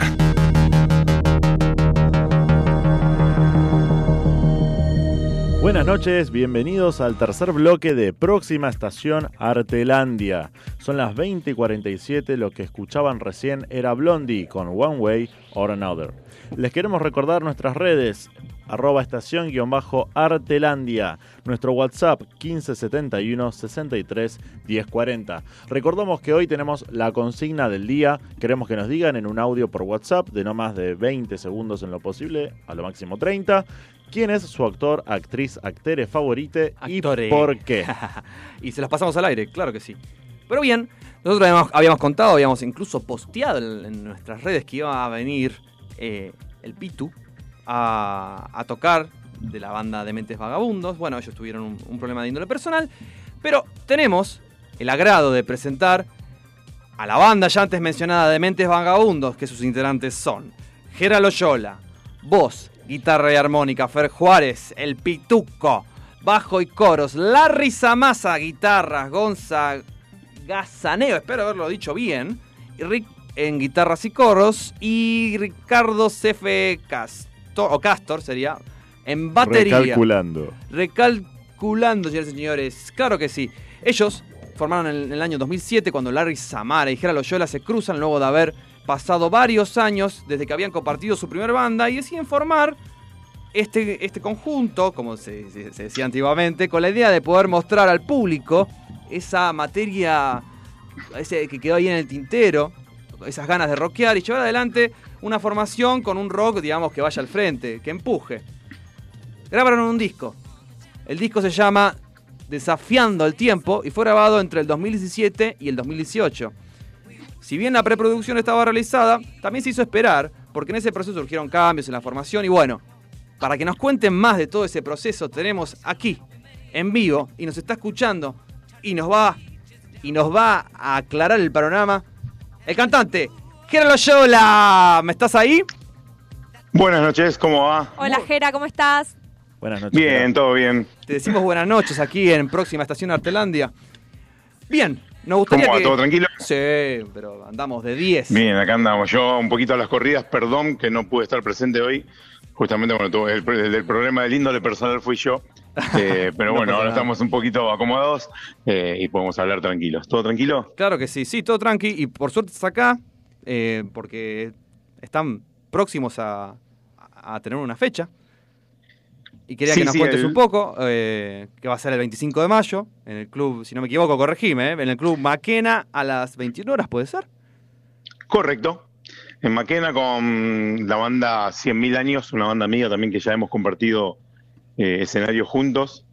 Buenas noches, bienvenidos al tercer bloque de Próxima Estación Artelandia. Son las 20:47, lo que escuchaban recién era Blondie con One Way or Another. Les queremos recordar nuestras redes, arroba estación-artelandia, nuestro WhatsApp 1571 63 1040. Recordamos que hoy tenemos la consigna del día, queremos que nos digan en un audio por WhatsApp de no más de 20 segundos en lo posible, a lo máximo 30, quién es su actor, actriz, actere favorite Actore. y por qué. y se las pasamos al aire, claro que sí. Pero bien, nosotros habíamos, habíamos contado, habíamos incluso posteado en, en nuestras redes que iba a venir eh, el Pitu a, tocar de la banda de Mentes Vagabundos. Bueno, ellos tuvieron un, un problema de índole personal, pero tenemos el agrado de presentar a la banda ya antes mencionada de Mentes Vagabundos, que sus integrantes son Gera Loyola, voz, guitarra y armónica, Fer Juárez, el Pituco, bajo y coros, Larry Samasa, guitarras, Gonza Gazaneo, espero haberlo dicho bien, y Rick en guitarras y coros, y Ricardo Cefe Castor, o Castor sería, en batería. Recalculando. Recalculando, señores y señores. Claro que sí. Ellos formaron en en el año 2007 cuando Larry Samara y Gera Loyola se cruzan luego de haber pasado varios años desde que habían compartido su primer banda y deciden formar este, este conjunto, como se, se- se decía antiguamente, con la idea de poder mostrar al público esa materia ese que quedó ahí en el tintero, esas ganas de rockear y llevar adelante una formación con un rock, digamos, que vaya al frente, que empuje. Grabaron un disco. El disco se llama Desafiando el Tiempo y fue grabado entre el 2017 y el 2018. Si bien la preproducción estaba realizada, también se hizo esperar, porque en ese proceso surgieron cambios en la formación y bueno, para que nos cuenten más de todo ese proceso, tenemos aquí, en vivo, y nos está escuchando, y nos va, y nos va a aclarar el panorama, el cantante, Gera Loyola. ¿Me estás ahí? Buenas noches, ¿cómo va? Hola, Jera, ¿cómo estás? Buenas noches. Bien, todo bien. Te decimos buenas noches aquí en Próxima Estación Artelandia. Bien, nos gustaría ¿Cómo va? que... ¿Todo tranquilo? Sí, pero andamos de 10. Bien, acá andamos. Yo un poquito a las corridas, perdón que no pude estar presente hoy. Justamente, bueno, tuve el, el del problema del índole personal fui yo. Eh, pero No bueno, ahora nada. estamos un poquito acomodados eh, y podemos hablar tranquilos. ¿Todo tranquilo? Claro que sí, sí, todo tranqui. Y por suerte estás acá, eh, porque están próximos a, a tener una fecha. Y quería Sí, que nos sí, cuentes el- un poco, eh, que va a ser el 25 de mayo, en el club, si no me equivoco, corregime, en el club Maquena a las 21 horas, ¿puede ser? Correcto. En Maquena con la banda 100.000 años, una banda amiga también que ya hemos compartido eh, escenario juntos.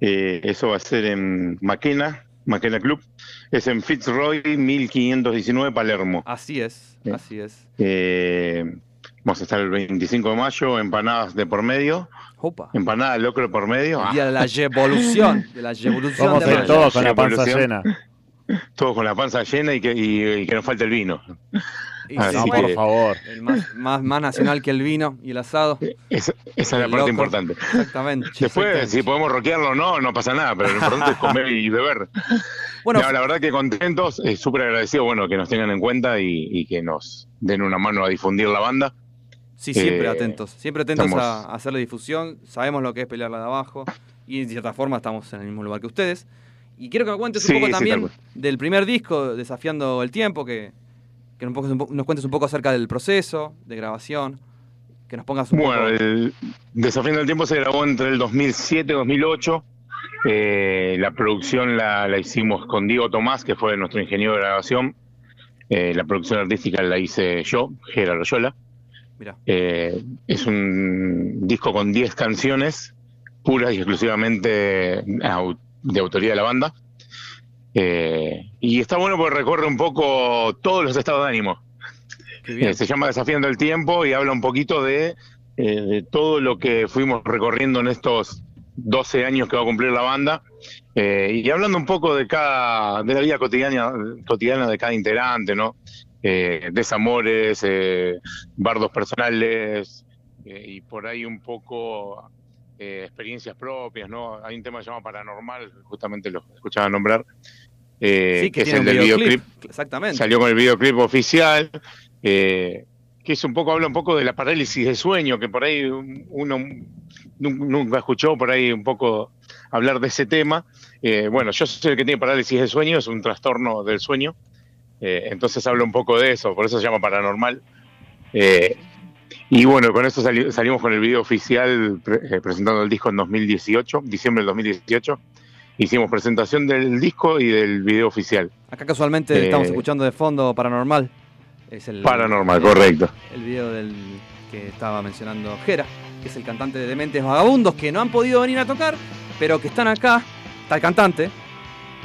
Eh, eso va a ser en Maquena, Maquena Club. Es en Fitzroy 1519 Palermo. Así es, Sí. así es. Eh, vamos a estar el 25 de mayo, empanadas de por medio, Opa. empanada de locro de por medio. Ah, día de la evolución, de la evolución Vamos a ir todos con la panza llena. todo con la panza llena y que, y- y que nos falte el vino. Y Ah, sí, No, por favor. el más, más, más nacional que el vino y el asado. Esa, esa es la parte loco. importante. Exactamente. Después, exactamente. si podemos rockearlo o no, no pasa nada, pero lo importante es comer y beber. Bueno, No, la verdad que contentos, eh, súper agradecido, bueno, que nos tengan en cuenta y, y que nos den una mano a difundir la banda. Sí, siempre Eh, atentos, siempre atentos estamos- a, a hacerle difusión, sabemos lo que es pelearla de abajo y en cierta forma estamos en el mismo lugar que ustedes. Y quiero que me cuentes Sí, un poco sí, también del primer disco, Desafiando el Tiempo, que, que un poco- nos cuentes un poco acerca del proceso de grabación, que nos pongas un Bueno, poco... el Desafiando el Tiempo se grabó entre el 2007 y 2008. Eh, la producción la, la hicimos con Diego Tomás, que fue nuestro ingeniero de grabación. Eh, la producción artística la hice yo, Gera Loyola. Eh, es un disco con 10 canciones, puras y exclusivamente de autoría de la banda. Eh, y está bueno porque recorre un poco todos los estados de ánimo. Eh, se llama Desafiando el Tiempo y habla un poquito de, eh, de todo lo que fuimos recorriendo en estos 12 años que va a cumplir la banda. Eh, y hablando un poco de cada, de la vida cotidiana, cotidiana de cada integrante, ¿no? Eh, desamores, eh, bardos personales, y por ahí un poco eh, experiencias propias, ¿no? Hay un tema que se llama Paranormal, justamente lo escuchaba nombrar, eh, Sí, que que, es el del videoclip. videoclip. Exactamente. Salió con el videoclip oficial, eh, que es un poco, habla un poco de la parálisis de sueño, que por ahí uno nun- nunca escuchó por ahí un poco hablar de ese tema. Eh, bueno, yo soy el que tiene parálisis de sueño, es un trastorno del sueño, eh, entonces habla un poco de eso, por eso se llama paranormal. Y bueno, con eso sali- salimos con el video oficial pre- eh, presentando el disco en 2018, diciembre del 2018. Hicimos presentación del disco y del video oficial. Acá casualmente Eh, estamos escuchando de fondo Paranormal. Es el, Paranormal, el- correcto. El video del que estaba mencionando Jera, que es el cantante de Dementes Vagabundos, que no han podido venir a tocar, pero que están acá. Está el cantante,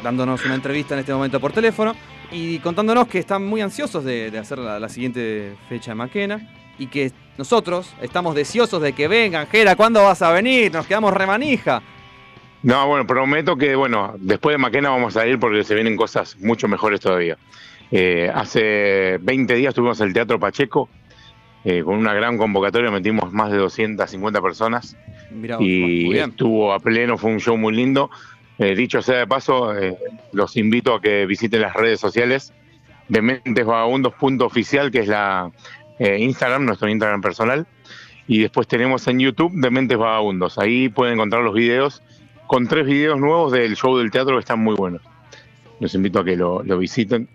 dándonos una entrevista en este momento por teléfono y contándonos que están muy ansiosos de, de hacer la, la siguiente fecha de Maquena y que nosotros estamos deseosos de que vengan. Jera, ¿cuándo vas a venir? Nos quedamos remanija. No, bueno, prometo que, bueno, después de Maquena vamos a ir porque se vienen cosas mucho mejores todavía. Eh, hace 20 días tuvimos el Teatro Pacheco, eh, con una gran convocatoria, metimos más de 250 personas Mirá, y estuvo a pleno, fue un show muy lindo. Eh, dicho sea de paso, los invito a que visiten las redes sociales de mentesvagabundos.oficial, que es la eh, Instagram, nuestro Instagram personal. Y después tenemos en YouTube de Mentes Vagabundos. Ahí pueden encontrar los videos con tres videos nuevos del show del teatro que están muy buenos. Los invito a que lo, lo visiten.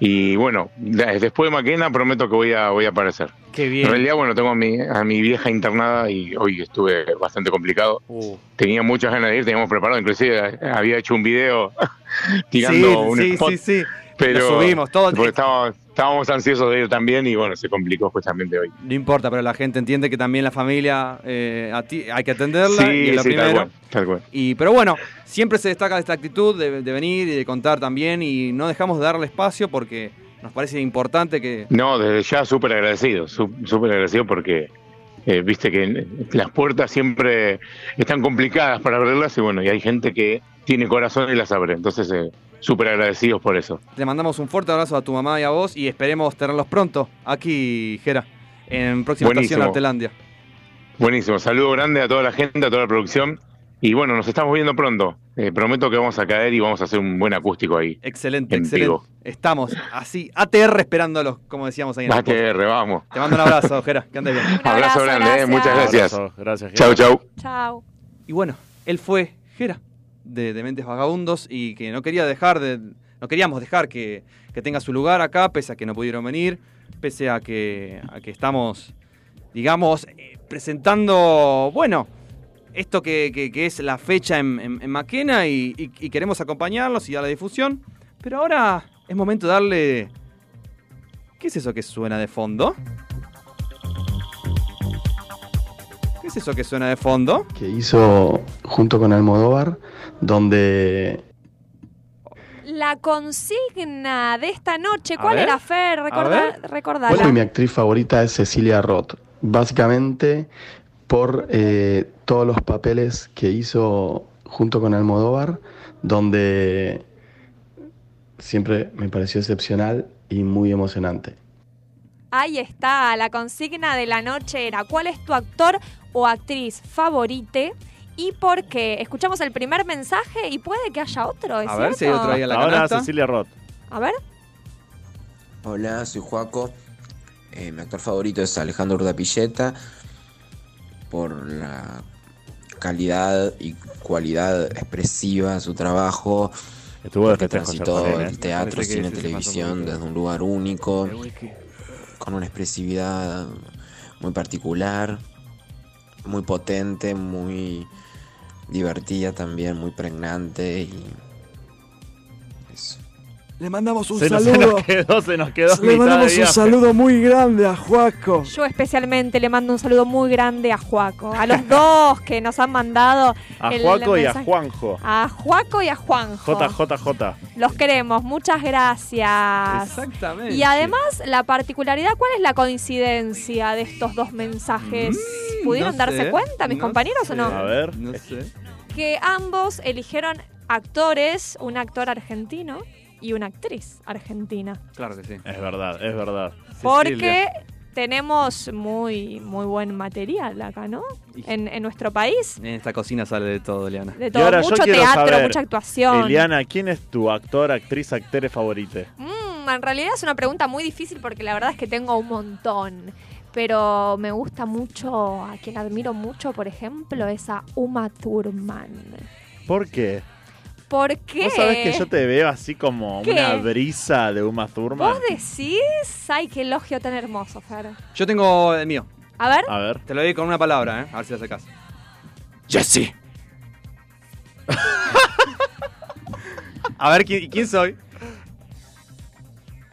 Y bueno, de- después de Maquena prometo que voy a, voy a aparecer. Qué En bien. realidad, bueno, tengo a mi, a mi vieja internada y hoy estuve bastante complicado. Uh. Tenía muchas ganas de ir, teníamos preparado, inclusive había hecho un video tirando un sí, spot, sí, sí. pero Lo subimos todo. porque estaba- estábamos ansiosos de ir también y bueno, se complicó justamente hoy. No importa, pero la gente entiende que también la familia eh, a ti- hay que atenderla y es lo sí, tal primero. cual, tal cual. Y, pero bueno, siempre se destaca esta actitud de, de venir y de contar también y no dejamos de darle espacio porque nos parece importante que... No, desde ya súper agradecido, sú- súper agradecido porque eh, viste que las puertas siempre están complicadas para abrirlas y bueno, y hay gente que tiene corazón y las abre. Entonces, eh, súper agradecidos por eso. Le mandamos un fuerte abrazo a tu mamá y a vos y esperemos tenerlos pronto aquí, Jera, en próxima estación Buenísimo. Artelandia. Buenísimo, saludo grande a toda la gente, a toda la producción. Y bueno, nos estamos viendo pronto. Eh, prometo que vamos a caer y vamos a hacer un buen acústico ahí. Excelente, En excelente. vivo. Estamos así, ATR esperándolos, como decíamos ahí en el. ATR, vamos. Te mando un abrazo, Jera, que andes bien. Un Abrazo grande, eh, muchas gracias. Abrazo, gracias. Chau, chau. Chao. Y bueno, él fue Jera de Dementes Vagabundos y que no quería dejar de. No queríamos dejar que, que tenga su lugar acá, pese a que no pudieron venir, pese a que, a que estamos, digamos, eh, presentando, bueno, esto que, que- es la fecha en, en- en Maquena y, y- y queremos acompañarlos y dar la difusión. Pero ahora es momento de darle. ¿Qué es eso que suena de fondo? ¿Qué es eso que suena de fondo? que hizo junto con Almodóvar, donde La consigna de esta noche, ¿cuál ver, era, Fer? Recorda, recordala. Hoy mi actriz favorita es Cecilia Roth, básicamente por eh, todos los papeles que hizo junto con Almodóvar, donde siempre me pareció excepcional y muy emocionante. Ahí está, la consigna de la noche era ¿cuál es tu actor o actriz favorite? ¿Y por qué? Escuchamos el primer mensaje y puede que haya otro, ¿es A ver si hay cierto? otro ahí a la Ahora canasta. Cecilia Roth. A ver. Hola, soy Juaco. Eh, mi actor favorito es Alejandro Urdapilleta por la calidad y cualidad expresiva de su trabajo. Estuvo de transitó Jefferín, ¿eh? el teatro, Parece cine, televisión desde un lugar único, con una expresividad muy particular, muy potente, muy divertida también, muy pregnante y. Le mandamos un Se nos, se saludo. nos quedó, se nos quedó. Le mandamos un saludo muy grande a Juaco. Yo especialmente le mando un saludo muy grande a Juaco. A los dos que nos han mandado. A el Juaco y a. Juanjo. A Juaco y a Juanjo. JJJ. Los queremos, muchas gracias. Exactamente. Y además, la particularidad, ¿cuál es la coincidencia de estos dos mensajes? ¿Pudieron no darse sé, cuenta, mis no compañeros, o no? A ver. No sé. Que ambos eligieron actores, un actor argentino y una actriz argentina. Claro que sí. Es verdad, es verdad. Porque tenemos muy, muy buen material acá, ¿no? En, en nuestro país. En esta cocina sale de todo, Eliana. De Y todo, ahora mucho teatro, saber, mucha actuación. Eliana, ¿quién es tu actor, actriz, actriz favorito? Mm, en realidad es una pregunta muy difícil porque la verdad es que tengo un montón. Pero me gusta mucho, a quien admiro mucho, por ejemplo, es a Uma Thurman. ¿Por qué? ¿Por qué? Vos sabés que yo te veo así como ¿Qué? una brisa de Uma Thurman. ¿Vos decís? Ay, qué elogio tan hermoso, Fer. Yo tengo el mío. A ver. A ver. Te lo doy con una palabra, ¿eh? A ver si le hace caso. Jesse. A ver, ¿quién, quién soy?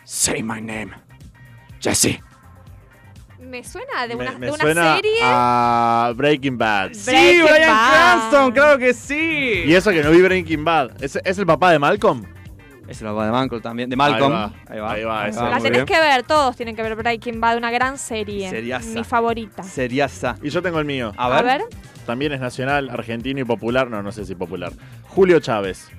Say my name. Jesse. Me suena de una, me de una suena serie. a Breaking Bad. Sí, Breaking Brian Bad. Cranston, claro que sí. Y eso que no vi Breaking Bad. ¿Es, es el papá de Malcolm? Es el papá de Malcolm también. De Malcolm. Ahí va, ahí va. La tenés bien. que ver, todos tienen que ver Breaking Bad, una gran serie. Seriaza. Mi favorita. Seriasa. Y yo tengo el mío. A ver. A ver, También es nacional, argentino y popular. No, no sé si popular. Julio Chávez.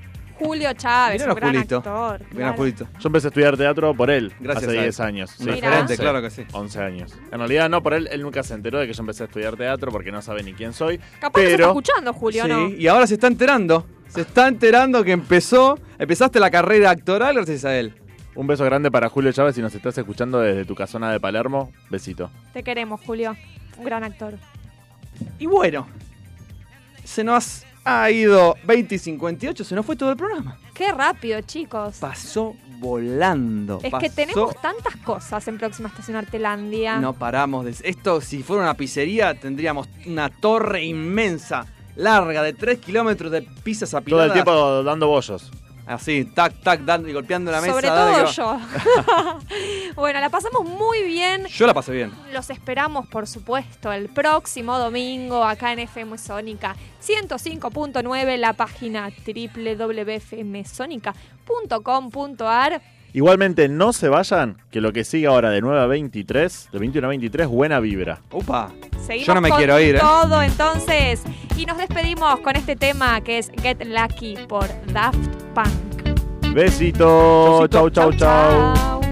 Julio Chávez, Mirá un gran Julito. actor. Mira, claro. Julito. Yo empecé a estudiar teatro por él. Gracias hace a él. 10 años. Sí, 11, claro que sí. 11 años. En realidad no por él, él nunca se enteró de que yo empecé a estudiar teatro porque no sabe ni quién soy. Capaz que se está escuchando, Julio, Sí, ¿no? y ahora se está enterando. Se está enterando que empezó. Empezaste la carrera actoral gracias a él. un beso grande para Julio Chávez si nos estás escuchando desde tu casona de Palermo. Besito. Te queremos, Julio. Un gran actor. Y bueno, se nos ha ido 20 y 58, se nos fue todo el programa. Qué rápido, chicos. Pasó volando. es que tenemos tantas cosas en Próxima Estación Artelandia. No paramos de... Esto, si fuera una pizzería, tendríamos una torre inmensa, larga, de 3 kilómetros de pizzas Todo apiladas. el tiempo dando bollos. Así, tac, tac, dando y golpeando la mesa. Sobre todo yo. bueno, la pasamos muy bien. Yo la pasé bien. Los esperamos, por supuesto, el próximo domingo acá en FM Sónica 105.9, la página www.fmsonica.com.ar. Igualmente no se vayan, que lo que sigue ahora de 9 a 23, de 21 a 23, buena vibra. Upa. Seguimos Yo no me con quiero ir, ¿eh? todo entonces. Y nos despedimos con este tema que es Get Lucky por Daft Punk. Besito. Chau, chau, chau. Chau. like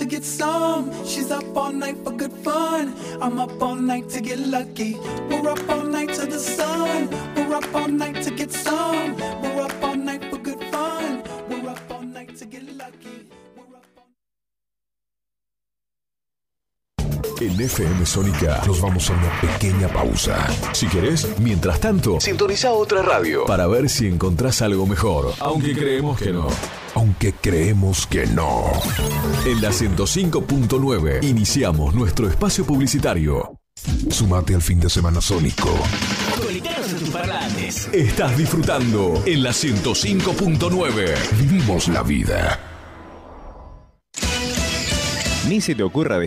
To get some. She's up all night for good fun. I'm up all night to get lucky. We're up all night to the sun. We're up all night to get some. We're up all night for good fun. We're up all night to get lucky. En FM Sónica nos vamos a una pequeña pausa. Si querés, mientras tanto, sintoniza otra radio para ver si encontrás algo mejor. Aunque creemos que no. Aunque creemos que no. En la 105.9 iniciamos nuestro espacio publicitario. Sumate al fin de semana sónico. Tus parlantes. Estás disfrutando en la 105.9. Vivimos la vida. Ni se te ocurra